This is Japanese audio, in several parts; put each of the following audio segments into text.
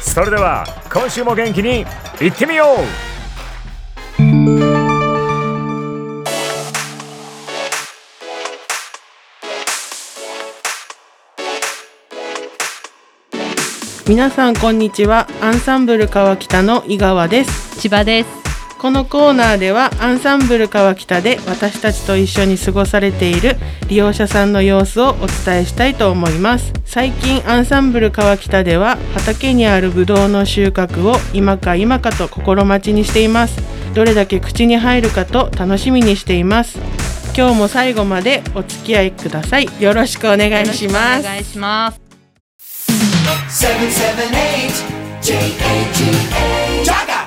それでは今週も元気にいってみよう。皆さんこんにちは。アンサンブル川北の井川です。千葉ですこのコーナーではアンサンブル川北で私たちと一緒に過ごされている利用者さんの様子をお伝えしたいと思います。最近アンサンブル川北では畑にあるブドウの収穫を今か今かと心待ちにしています。どれだけ口に入るかと楽しみにしています。今日も最後までお付き合いください。よろしくお願いします。お願いします。778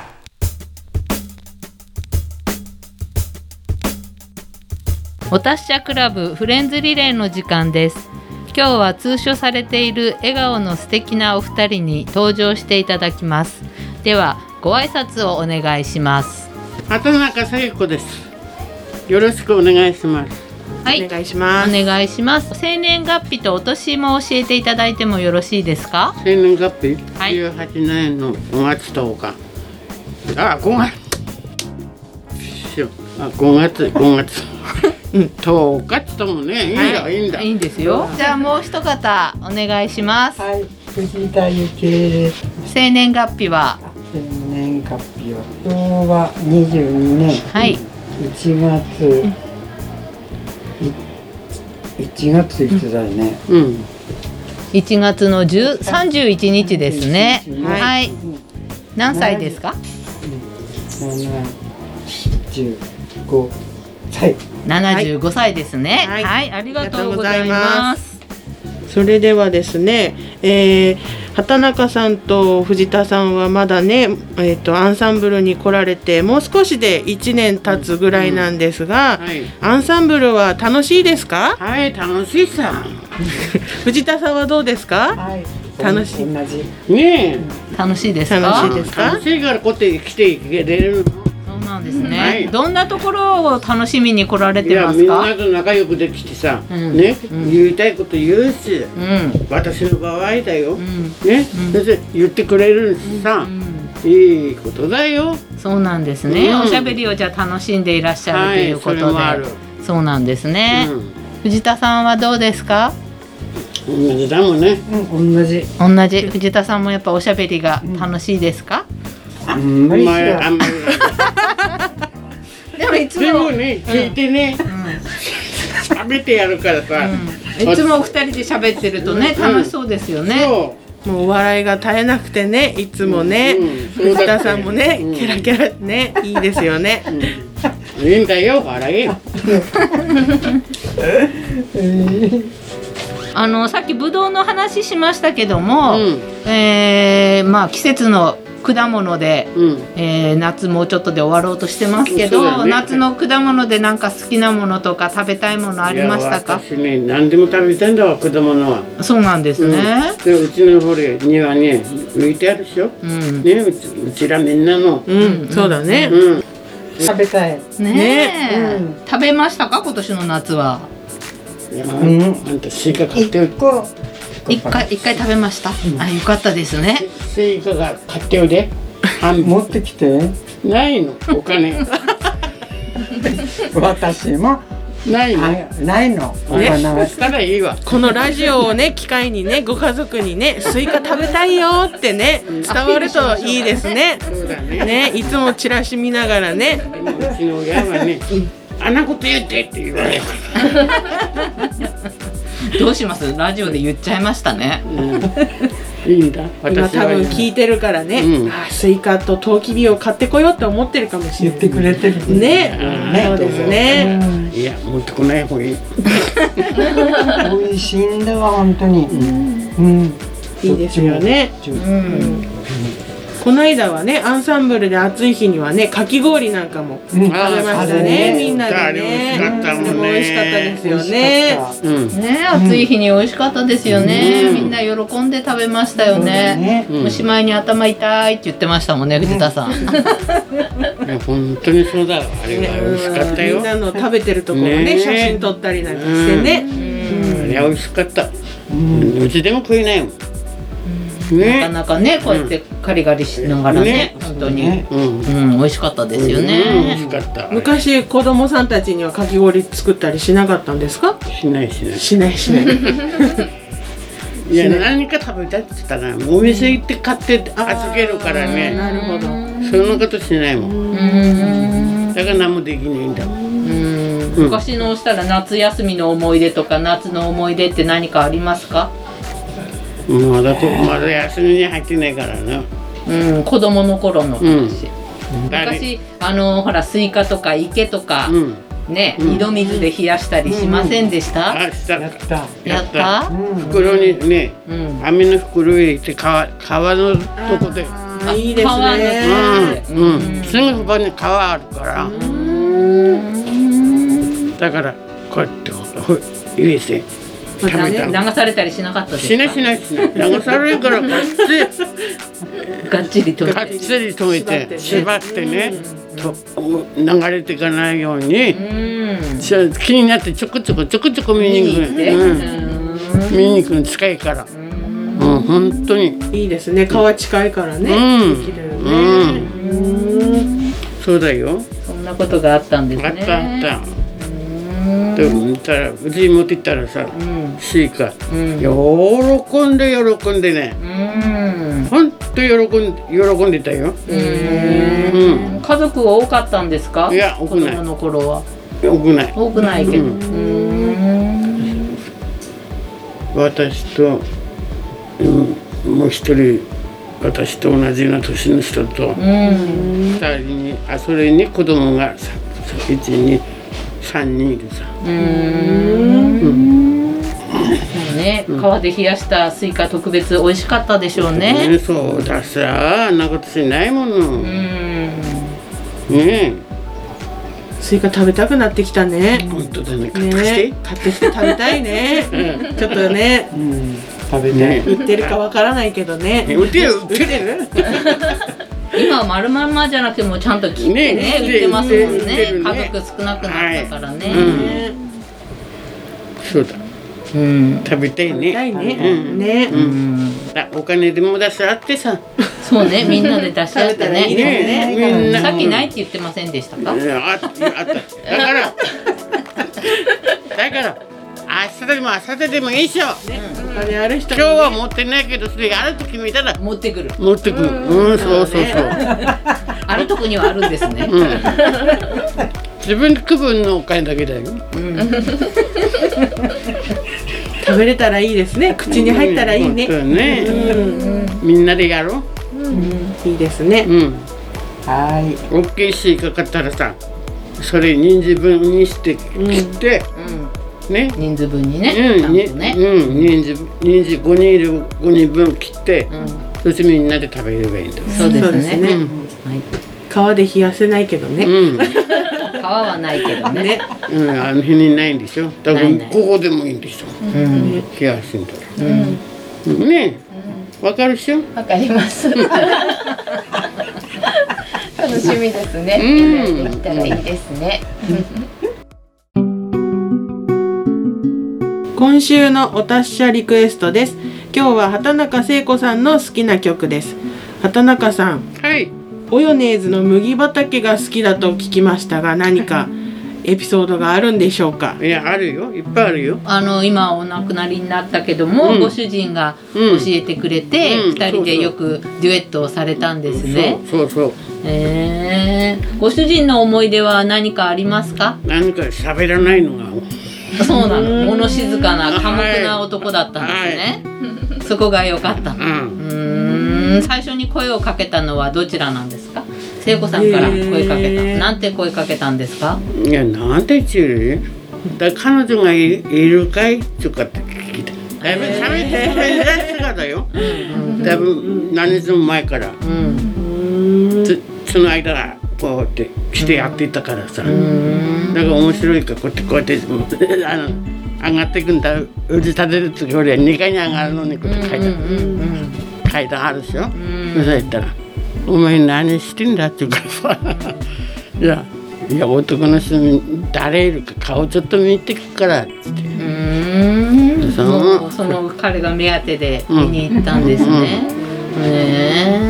お達者クラブフレンズリレーの時間です今日は通所されている笑顔の素敵なお二人に登場していただきますではご挨拶をお願いします畑中聖子です。よろしくお願いします。はいお願いしますお願いします生年月日とお年も教えていただいてもよろしいですか？生年月日、はい18年の5月10日。あ、5月。あ、5月、5月。うん、10日っつってもね、い。いんだ、い、いんだ。いいんですよ。じゃあもう一方お願いします。はい、藤田幸恵です。生年月日は？生年月日は昭和22年。はい。1月、い1月いつだよね。うん。1月の10 31日ですね。はいはい。何歳ですか？75歳。75歳ですね。は、はいいありがとうございます。それではですね、えー、畑中さんと藤田さんはまだね、えー、とアンサンブルに来られてもう少しで1年経つぐらいなんですが、はい。アンサンブルは楽しいですか？はい、楽しいさ。藤田さんはどうですか？はい。楽しい同じ。ね楽しいですか？楽しいですか？楽しいからこうやって来ていけれるの。そうなんですね、はいどんなところを楽しみに来られてますか？みんなと仲良くできてさ、うんね、うん言いたいこと言うし、うん。私の場合だよ。うん。ね、それで言ってくれるしさ、うん。いいことだよ。そうなんですね、うんおしゃべりをじゃあ楽しんでいらっしゃるということで、はいそれもあるそうなんですね、う藤田さんはどうですか？ん、同じだもんね。うん、同じ。同じ藤田さんもやっぱおしゃべりが楽しいですか、あんまりまあ、んまり。でもいつでもね、聞いてね、喋ってやるからさ。いつもお二人で喋ってるとね、うん。楽しそうですよね、そもうお笑いが絶えなくてねいつもね、うん。藤田さんもね、うん。キラキラねいいですよね、う。いいんだよ、笑えよ。あのさっきぶどうの話しましたけども、うん。えーまあ季節の果物で、うん。えー夏もうちょっとで終わろうとしてますけど、ね。夏の果物でなんか好きなものとか食べたいものありましたか？私ね、何でも食べてんだわ、果物は。そうなんですね、うん、でうちのほれ庭に植えてあるでしょ、うん。ねうちうちらみんなの。うん、そうだね、うん。食べたい。ねえ、うん。食べましたか？今年の夏は。いや、んあんたスイカ買って一個。一回一回食べました、あよかったですね。スイカが買っておいで。半分。持ってきて。ないのお金。私も。ないの？はいないの。おね。したらいいわ。このラジオをね 機会にねご家族にねスイカ食べたいよってね伝わるといいですね。そうだね。ねいつもチラシ見ながらね。うちの親はねあんなこと言ってって言われる どうします？ラジオで言っちゃいましたね。いいんだ。今。多分い聞いてるからね、うん。あスイカとトウキビを買ってこようって思ってるかもしれない。言ってくれてる。ね。そうですね、いや持ってこない方がいい。美味しいんだわ本当に。うん。いいですよね。どっちも。この間はねアンサンブルで暑い日にはねかき氷なんかもうん。食べましたあれねねみんなであれ美味しかったもんねでも美味しかったですよね。ね暑い日に美味しかったですよね、うん。みんな喜んで食べましたよね、うんおしまいに頭痛いって言ってましたもんね藤田さん、本当にそうだわあれは美味しかったよ。みんなの食べてるところをねね。写真撮ったりなんかしてね、あれは美味しかった。うちでも食えないもんなかねなかねこうやってカリカリしながらねね。本当に、ね。うん。うん美味しかったですようん。美味しね、かった。昔子供さんたちにはかき氷作ったりしなかったんですか？しないしない。しないしない。いや何か食べたいって言ったらお店行って買って預けるからね。なるほど。そんなことしないもん。うん。だから何もできないんだもん。昔のしたら夏休みの思い出とか夏の思い出って何かありますか？まだとまだ休みに入ってないからな。うん子供の頃の話、誰昔あのほらスイカとか池とか、うん。ね、うん。井戸水で冷やしたりしませんでした、あした。やった。やった。うん。袋にねうん。網の袋入れて川川のとこで。いいです川のねうん。うん。すぐそこに川あるから。だからこうやってほ入れて流されたりしなかったですか？しないしないしない流されるからこっちがっちりとがっつり止めて縛ってね。と流れていかないように。うん。ちょ気になってちょこちょこちょこちょこ見に行く。で、うんうん。見に行くの近いから。うん本当に。いいですね。川近いからね、うん。できるよね、うん。そうだよ。そんなことがあったんですね。あったあったでも見たらうちに持って行ったらさうん。スイカうん。喜んで喜んでね。うん。ほんと喜ん喜んでたよ。うん。家族は多かったんですか？いや多子くない。供の頃は。よくない。多くないけど。私と、うん、もう一人私と同じような年の人とうん。二人にあそれに子供がさ一に三人いるさ。うん。ね川で冷やしたスイカ特別美味しかったでしょうね。ねそうださ。あんなことしないもの。うん。ねスイカ食べたくなってきたね。え本当だね。買ってきてね。買ってきて食べたいね。ちょっとね。うん。食べて。ね売ってるかわからないけどね。え売ってる？売ってる今は丸まんまじゃなくてもちゃんと切ってねね売ってますもんね。るね。家族少なくなったからね、うん。そうだ。うん。食べたい食べたいね。ね、うん。ね、うん。あお金でも出し合ってさ。そうね。みんなで出し合って 食べたらいいね。ねさっきないって言ってませんでしたか？あったあった。だから。だから明日でも明後日でもいいっしょ。お金ある人に今日は持ってないけどそれあると決めたら。持ってくる。持ってくる。うん。そうそうそう。あるとこにはあるんですね。うん。自分区分のお金だけだよ。食べれたらいいですね。口に入ったらいいね、本当ね。みんなでやろう。いいですね、うん。はい。大きいスイカ買ったらさそれ人数分にして切って、うんね。人数分にね、うん、にんとね、うん、人数人数5人いる5人分切って、うん。そしてみんなで食べればいいんだよ。そうですね。そうですねはい、川で冷やせないけどね、うん、川はないけどね。ね。うん、あの辺にないんでしょ。だからないない。ここでもいいんでしょ。うん。冷やしてんだら。ね。え、わかるでしょ？わかります。楽しみですね。うん。できたらいいですね。今週のお達者リクエストです。今日は畑中聖子さんの好きな曲です。畑中さんはい。オヨネーズの麦畑が好きだと聞きましたが何か エピソードがあるんでしょうか？いやあるよ。いっぱいあるよ。あの今お亡くなりになったけども、うん。ご主人が教うん。えてくれて、うん。二人でよくデュエットをされたんですね。そうそうそう。えー、ご主人の思い出は何かありますか？何か喋らないのが そうなの。物静かな寡黙な男だったんですね。そこが良かった。の。ううん。最初に声をかけたのはどちらなんですか？聖子さんから声かけた、へーなんて声かけたんですか？いやなんて言うの？だ彼女がいいるかいとかって聞いただいぶ喋って喋だよ。だいぶ何日も前から。うん。つその間こうやって来てやっていたからさ、うん。だから面白いからこうやってこうやってあの上がっていくんだ。うち立てる時俺は2階に上がるのにこうやって階段、階段あるでしょ、そう言ったら「お前何してんだ?」って言うからさ「いやいや男の人に誰いるか顔ちょっと見てくから」って。うん。その彼が目当てで見に行ったんですね。へ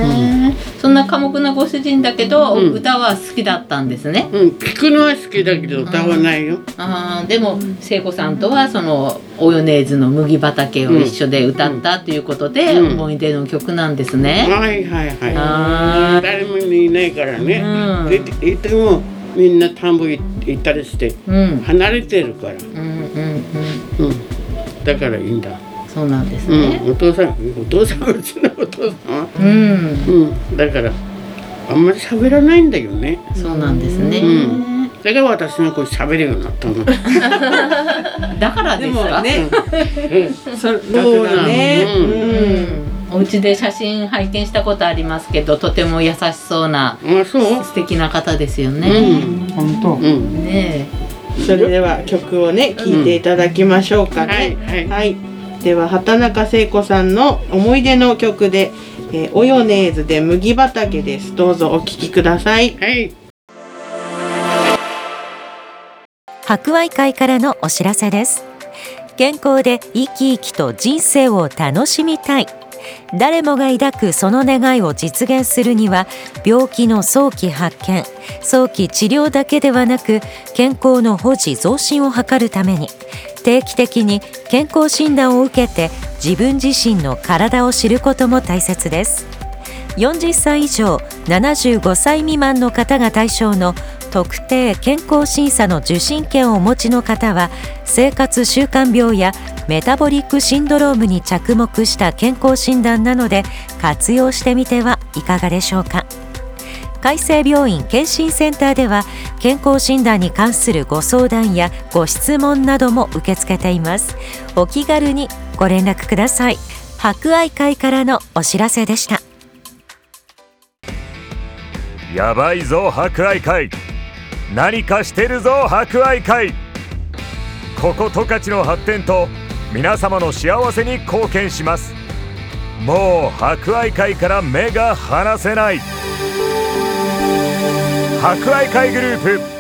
えそんな寡黙なご主人だけど、うん歌は好きだったんですね。うん、聞くのは好きだけど歌わないよ。あーでも聖子さんとはそのオヨネーズの麦畑を一緒で歌ったということで、うん思い出の曲なんですね。はいはいはい。あー誰もいないからね。うんでいてもみんな田んぼ行ったりしてうん離れてるから。うんうんうんうん。だからいいんだ。そうなんですうん。ね。お父さんお父さんうちのお父さんは。うん、うん。だからあんまり喋らないんだよね。そうなんですね。うんだから私がこう喋るようになったの。だからでですか。もね、そそう楽だね。なのうんうん、お家で写真拝見したことありますけどとても優しそうなあそう？素敵な方ですようね。ん。本当。うん。ねそれでは曲をね聴いていただきましょうかね。はいはいでは畑中聖子さんの思い出の曲で、えーオヨネーズで麦畑です。どうぞお聴きください。はい。博愛会からのお知らせです健康で生き生きと人生を楽しみたい誰もが抱くその願いを実現するには病気の早期発見早期治療だけではなく健康の保持増進を図るために定期的に健康診断を受けて自分自身の体を知ることも大切です。40歳以上75歳未満の方が対象の特定健康審査の受診券をお持ちの方は生活習慣病やメタボリックシンドロームに着目した健康診断なので活用してみてはいかがでしょうか。海生病院健診センターでは健康診断に関するご相談やご質問なども受け付けています。お気軽にご連絡ください。博愛会からのお知らせでした。やばいぞ博愛会。何かしてるぞ博愛会。ここ十勝の発展と皆様の幸せに貢献します。もう博愛会から目が離せない。博愛会グループ